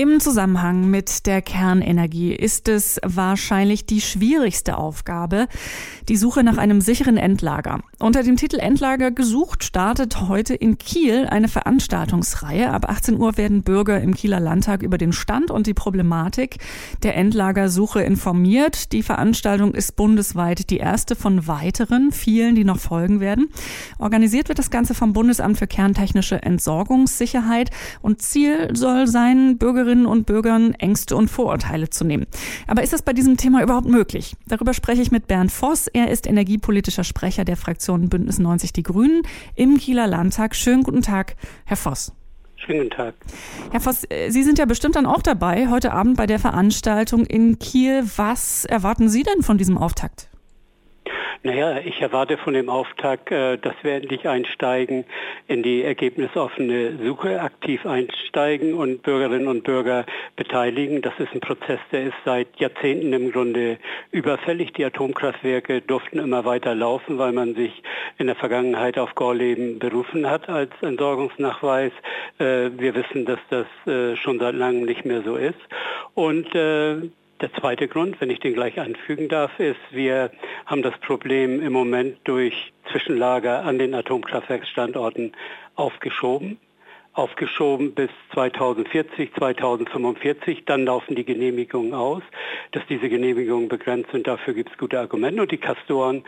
Im Zusammenhang mit der Kernenergie ist es wahrscheinlich die schwierigste Aufgabe, die Suche nach einem sicheren Endlager. Unter dem Titel Endlager gesucht startet heute in Kiel eine Veranstaltungsreihe. Ab 18 Uhr werden Bürger im Kieler Landtag über den Stand und die Problematik der Endlagersuche informiert. Die Veranstaltung ist bundesweit die erste von weiteren, vielen, die noch folgen werden. Organisiert wird das Ganze vom Bundesamt für kerntechnische Entsorgungssicherheit und Ziel soll sein, Bürgerinnen Bürgerinnen und Bürgern Ängste und Vorurteile zu nehmen. Aber ist das bei diesem Thema überhaupt möglich? Darüber spreche ich mit Bernd Voss. Er ist energiepolitischer Sprecher der Fraktion Bündnis 90 Die Grünen im Kieler Landtag. Schönen guten Tag, Herr Voss. Schönen guten Tag. Herr Voss, äh, Sie sind ja bestimmt dann auch dabei heute Abend bei der Veranstaltung in Kiel. Was erwarten Sie denn von diesem Auftakt? Naja, ich erwarte von dem Auftakt, äh, dass wir endlich einsteigen in die ergebnisoffene Suche, aktiv einsteigen und Bürgerinnen und Bürger beteiligen. Das ist ein Prozess, der ist seit Jahrzehnten im Grunde überfällig. Die Atomkraftwerke durften immer weiter laufen, weil man sich in der Vergangenheit auf Gorleben berufen hat als Entsorgungsnachweis. Äh, wir wissen, dass das äh, schon seit langem nicht mehr so ist. Und der zweite Grund, wenn ich den gleich anfügen darf, ist, wir haben das Problem im Moment durch Zwischenlager an den Atomkraftwerksstandorten aufgeschoben. Aufgeschoben bis 2040, 2045, dann laufen die Genehmigungen aus. Dass diese Genehmigungen begrenzt sind, dafür gibt es gute Argumente und die Kastoren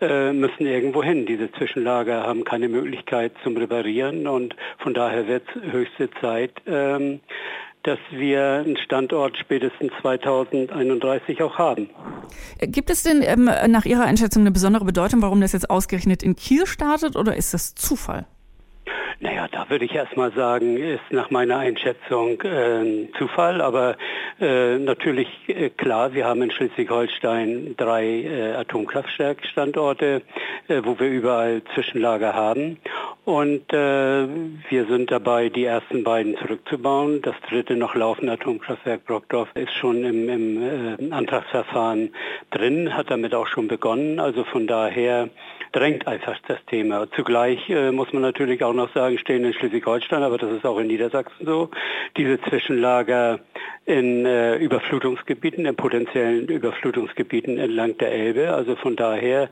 äh, müssen irgendwo hin. Diese Zwischenlager haben keine Möglichkeit zum Reparieren und von daher wird es höchste Zeit, ähm, dass wir einen Standort spätestens 2031 auch haben. Gibt es denn ähm, nach Ihrer Einschätzung eine besondere Bedeutung, warum das jetzt ausgerechnet in Kiel startet oder ist das Zufall? Naja, da würde ich erstmal sagen, ist nach meiner Einschätzung äh, Zufall, aber äh, natürlich äh, klar, wir haben in Schleswig-Holstein drei äh, Atomkraftwerkstandorte, äh, wo wir überall Zwischenlager haben. Und äh, wir sind dabei, die ersten beiden zurückzubauen. Das dritte noch laufende Atomkraftwerk Brockdorf ist schon im, im äh, Antragsverfahren drin, hat damit auch schon begonnen. Also von daher drängt einfach das Thema. Zugleich äh, muss man natürlich auch noch sagen, stehen in Schleswig-Holstein, aber das ist auch in Niedersachsen so, diese Zwischenlager in äh, Überflutungsgebieten, in potenziellen Überflutungsgebieten entlang der Elbe. Also von daher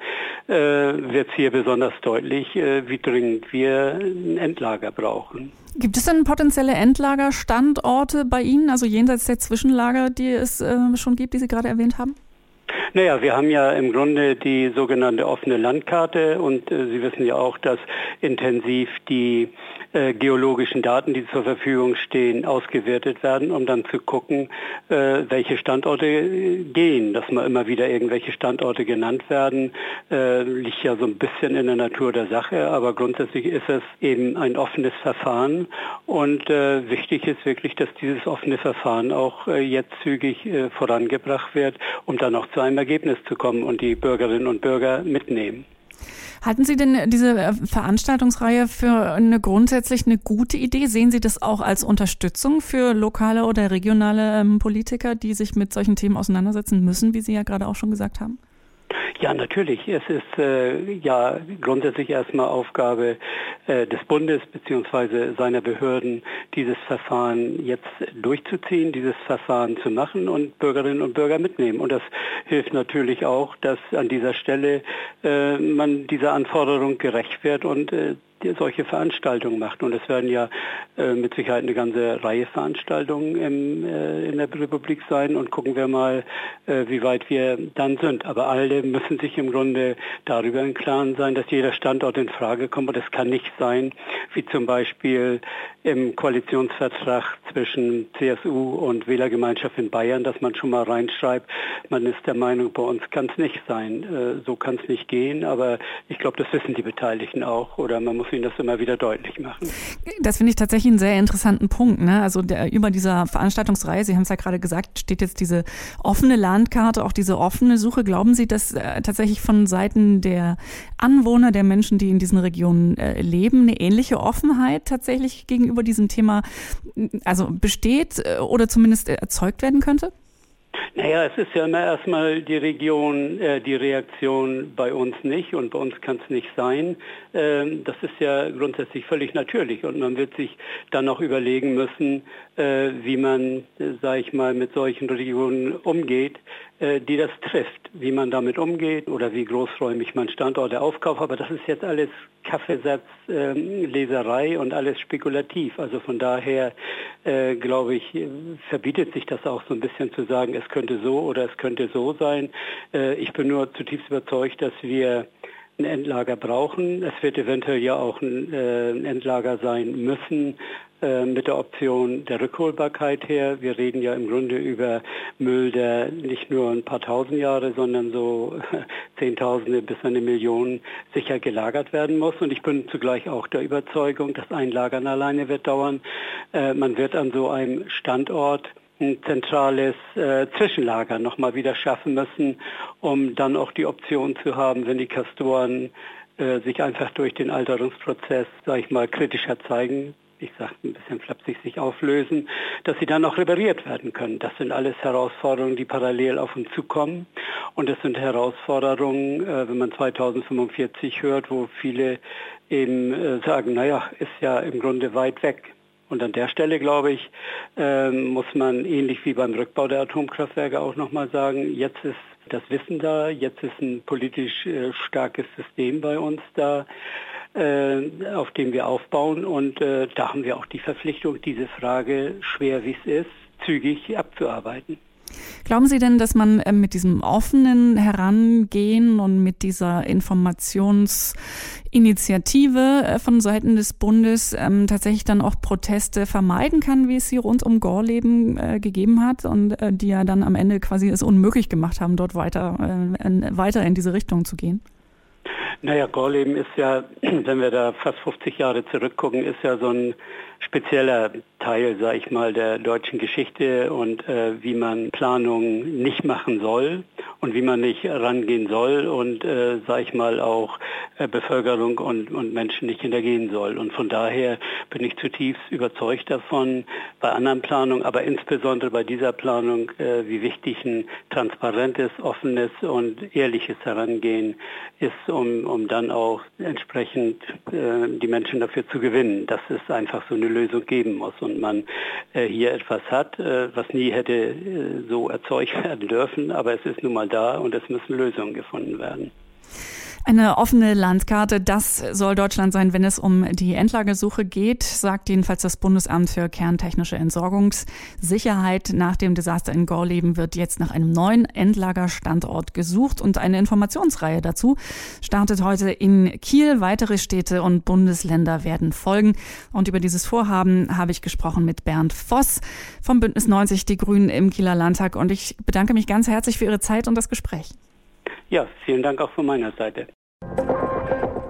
äh, wird es hier besonders deutlich, äh, wie dringend wir ein Endlager brauchen. Gibt es denn potenzielle Endlagerstandorte bei Ihnen, also jenseits der Zwischenlager, die es äh, schon gibt, die Sie gerade erwähnt haben? Naja, wir haben ja im Grunde die sogenannte offene Landkarte und äh, Sie wissen ja auch, dass intensiv die äh, geologischen Daten, die zur Verfügung stehen, ausgewertet werden, um dann zu gucken, äh, welche Standorte äh, gehen. Dass mal immer wieder irgendwelche Standorte genannt werden, äh, liegt ja so ein bisschen in der Natur der Sache, aber grundsätzlich ist es eben ein offenes Verfahren und äh, wichtig ist wirklich, dass dieses offene Verfahren auch jetzt zügig vorangebracht wird, um dann auch zu einem Ergebnis zu kommen und die Bürgerinnen und Bürger mitnehmen. Halten Sie denn diese äh, Veranstaltungsreihe für eine grundsätzlich eine gute Idee? Sehen Sie das auch als Unterstützung für lokale oder regionale ähm, Politiker, die sich mit solchen Themen auseinandersetzen müssen, wie Sie ja gerade auch schon gesagt haben? Ja, natürlich. Es ist äh, ja grundsätzlich erstmal Aufgabe äh, des Bundes bzw. seiner Behörden, dieses Verfahren jetzt durchzuziehen, dieses Verfahren zu machen und Bürgerinnen und Bürger mitnehmen. Und das hilft natürlich auch, dass an dieser Stelle äh, man dieser Anforderung gerecht wird und äh, solche Veranstaltungen macht. Und es werden ja äh, mit Sicherheit eine ganze Reihe Veranstaltungen im, äh, in der Republik sein und gucken wir mal, äh, wie weit wir dann sind. Aber alle müssen sich im Grunde darüber im Klaren sein, dass jeder Standort in Frage kommt. Und es kann nicht sein, wie zum Beispiel im Koalitionsvertrag zwischen CSU und Wählergemeinschaft in Bayern, dass man schon mal reinschreibt, man ist der Meinung, bei uns kann es nicht sein. Äh, so kann es nicht gehen. Aber ich glaube, das wissen die Beteiligten auch. Oder man muss ihnen das immer wieder deutlich machen. Das finde ich tatsächlich einen sehr interessanten Punkt. Ne? Also der, über dieser Veranstaltungsreihe, Sie haben es ja gerade gesagt, steht jetzt diese offene Landkarte, auch diese offene Suche. Glauben Sie, dass äh, tatsächlich von Seiten der Anwohner, der Menschen, die in diesen Regionen äh, leben, eine ähnliche Offenheit tatsächlich gegenüber diesem Thema also besteht äh, oder zumindest erzeugt werden könnte? Naja, es ist ja immer erstmal die Region, äh, die Reaktion bei uns nicht und bei uns kann es nicht sein. Ähm, das ist ja grundsätzlich völlig natürlich und man wird sich dann auch überlegen müssen, äh, wie man, äh, sage ich mal, mit solchen Regionen umgeht, die das trifft, wie man damit umgeht oder wie großräumig man Standorte aufkauft. Aber das ist jetzt alles Kaffeesatz, ähm, Leserei und alles spekulativ. Also von daher, äh, glaube ich, verbietet sich das auch so ein bisschen zu sagen, es könnte so oder es könnte so sein. Äh, ich bin nur zutiefst überzeugt, dass wir ein Endlager brauchen. Es wird eventuell ja auch ein, äh, Endlager sein müssen äh, mit der Option der Rückholbarkeit her. Wir reden ja im Grunde über Müll, der nicht nur ein paar tausend Jahre, sondern so Zehntausende bis eine Million sicher gelagert werden muss. Und ich bin zugleich auch der Überzeugung, dass ein Lagern alleine wird dauern. Äh, man wird an so einem Standort ein zentrales äh, Zwischenlager nochmal wieder schaffen müssen, um dann auch die Option zu haben, wenn die Kastoren äh, sich einfach durch den Alterungsprozess, sage ich mal, kritischer zeigen, ich sage ein bisschen flapsig, sich auflösen, dass sie dann auch repariert werden können. Das sind alles Herausforderungen, die parallel auf uns zukommen. Und es sind Herausforderungen, äh, wenn man 2045 hört, wo viele eben äh, sagen, naja, ist ja im Grunde weit weg. Und an der Stelle, glaube ich, ähm, muss man ähnlich wie beim Rückbau der Atomkraftwerke auch nochmal sagen, jetzt ist das Wissen da, jetzt ist ein politisch äh, starkes System bei uns da, auf dem wir aufbauen. Und äh, da haben wir auch die Verpflichtung, diese Frage, schwer wie es ist, zügig abzuarbeiten. Glauben Sie denn, dass man äh, mit diesem offenen Herangehen und mit dieser Informationsinitiative äh, von Seiten des Bundes ähm, tatsächlich dann auch Proteste vermeiden kann, wie es sie rund um Gorleben äh, gegeben hat und äh, die ja dann am Ende quasi es unmöglich gemacht haben, dort weiter, äh, weiter in diese Richtung zu gehen? Naja, Gorleben ist ja, wenn wir da fast 50 Jahre zurückgucken, ist ja so ein spezieller Teil, sage ich mal, der deutschen Geschichte und äh, wie man Planungen nicht machen soll und wie man nicht rangehen soll und, äh, sage ich mal, auch Bevölkerung und, und Menschen nicht hintergehen soll. Und von daher bin ich zutiefst überzeugt davon, bei anderen Planungen, aber insbesondere bei dieser Planung, äh, wie wichtig ein transparentes, offenes und ehrliches Herangehen ist, um, um dann auch entsprechend äh, die Menschen dafür zu gewinnen, dass es einfach so eine Lösung geben muss und man äh, hier etwas hat, äh, was nie hätte äh, so erzeugt werden dürfen, aber es ist nun mal da und es müssen Lösungen gefunden werden. Eine offene Landkarte, das soll Deutschland sein, wenn es um die Endlagersuche geht, sagt jedenfalls das Bundesamt für kerntechnische Entsorgungssicherheit. Nach dem Desaster in Gorleben wird jetzt nach einem neuen Endlagerstandort gesucht und eine Informationsreihe dazu startet heute in Kiel. Weitere Städte und Bundesländer werden folgen. Und über dieses Vorhaben habe ich gesprochen mit Bernd Voss vom Bündnis 90 Die Grünen im Kieler Landtag. Und ich bedanke mich ganz herzlich für Ihre Zeit und das Gespräch. Ja, vielen Dank auch von meiner Seite.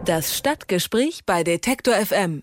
Das Stadtgespräch bei Detektor FM.